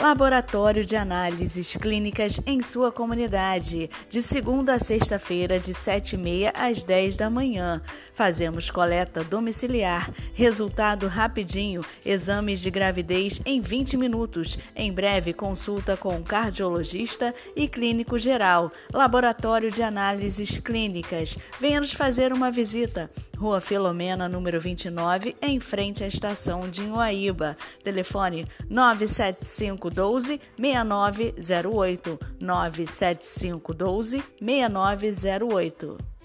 Laboratório de Análises Clínicas em sua comunidade, de segunda a sexta-feira, de 7h30 às 10 da manhã. Fazemos coleta domiciliar, resultado rapidinho, exames de gravidez em 20 minutos. Em breve, consulta com cardiologista e clínico geral. Laboratório de Análises Clínicas. Venha nos fazer uma visita. Rua Filomena, número 29, em frente à estação de Inhuaíba. Telefone 975 97512 6908 97512 6908